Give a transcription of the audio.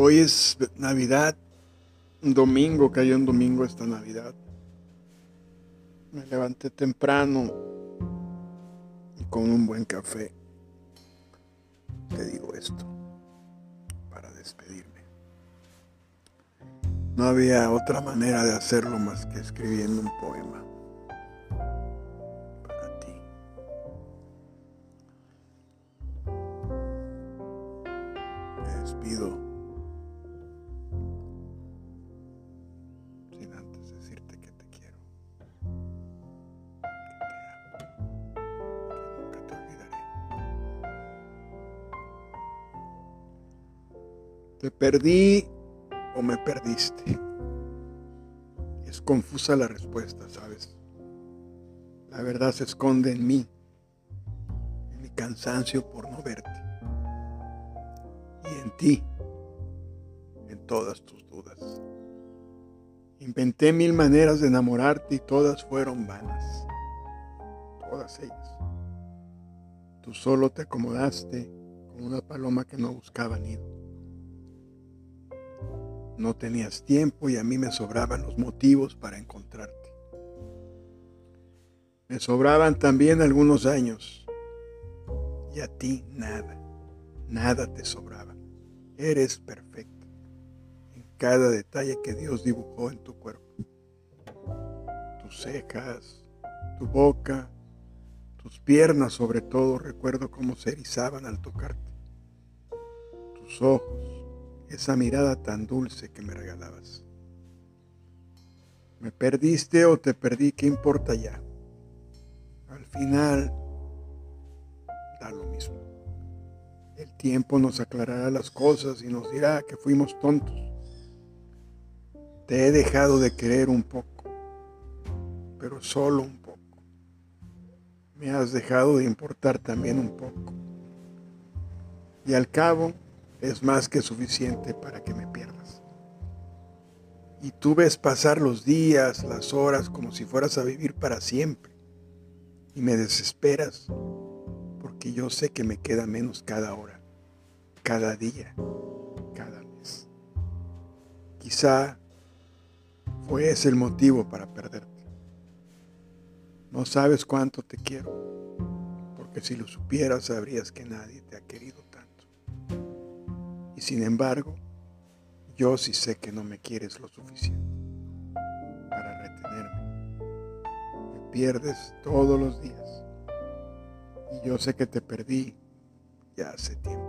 Hoy es Navidad, un domingo, cayó un domingo esta Navidad. Me levanté temprano y con un buen café. Te digo esto para despedirme. No había otra manera de hacerlo más que escribiendo un poema para ti. Me despido Te perdí o me perdiste. Es confusa la respuesta, ¿sabes? La verdad se esconde en mí, en mi cansancio por no verte. Y en ti, en todas tus dudas. Inventé mil maneras de enamorarte y todas fueron vanas. Todas ellas. Tú solo te acomodaste como una paloma que no buscaba nido. No tenías tiempo y a mí me sobraban los motivos para encontrarte. Me sobraban también algunos años y a ti nada, nada te sobraba. Eres perfecta en cada detalle que Dios dibujó en tu cuerpo. Tus cejas, tu boca, tus piernas sobre todo, recuerdo cómo se erizaban al tocarte. Tus ojos, esa mirada tan dulce que me regalabas. ¿Me perdiste o te perdí? ¿Qué importa ya? Al final, da lo mismo. El tiempo nos aclarará las cosas y nos dirá que fuimos tontos. Te he dejado de querer un poco, pero solo un poco. Me has dejado de importar también un poco. Y al cabo, es más que suficiente para que me pierdas. Y tú ves pasar los días, las horas, como si fueras a vivir para siempre. Y me desesperas, porque yo sé que me queda menos cada hora, cada día, cada mes. Quizá fue ese el motivo para perderte. No sabes cuánto te quiero, porque si lo supieras sabrías que nadie te ha querido y sin embargo, yo sí sé que no me quieres lo suficiente para retenerme. Me pierdes todos los días. Y yo sé que te perdí ya hace tiempo.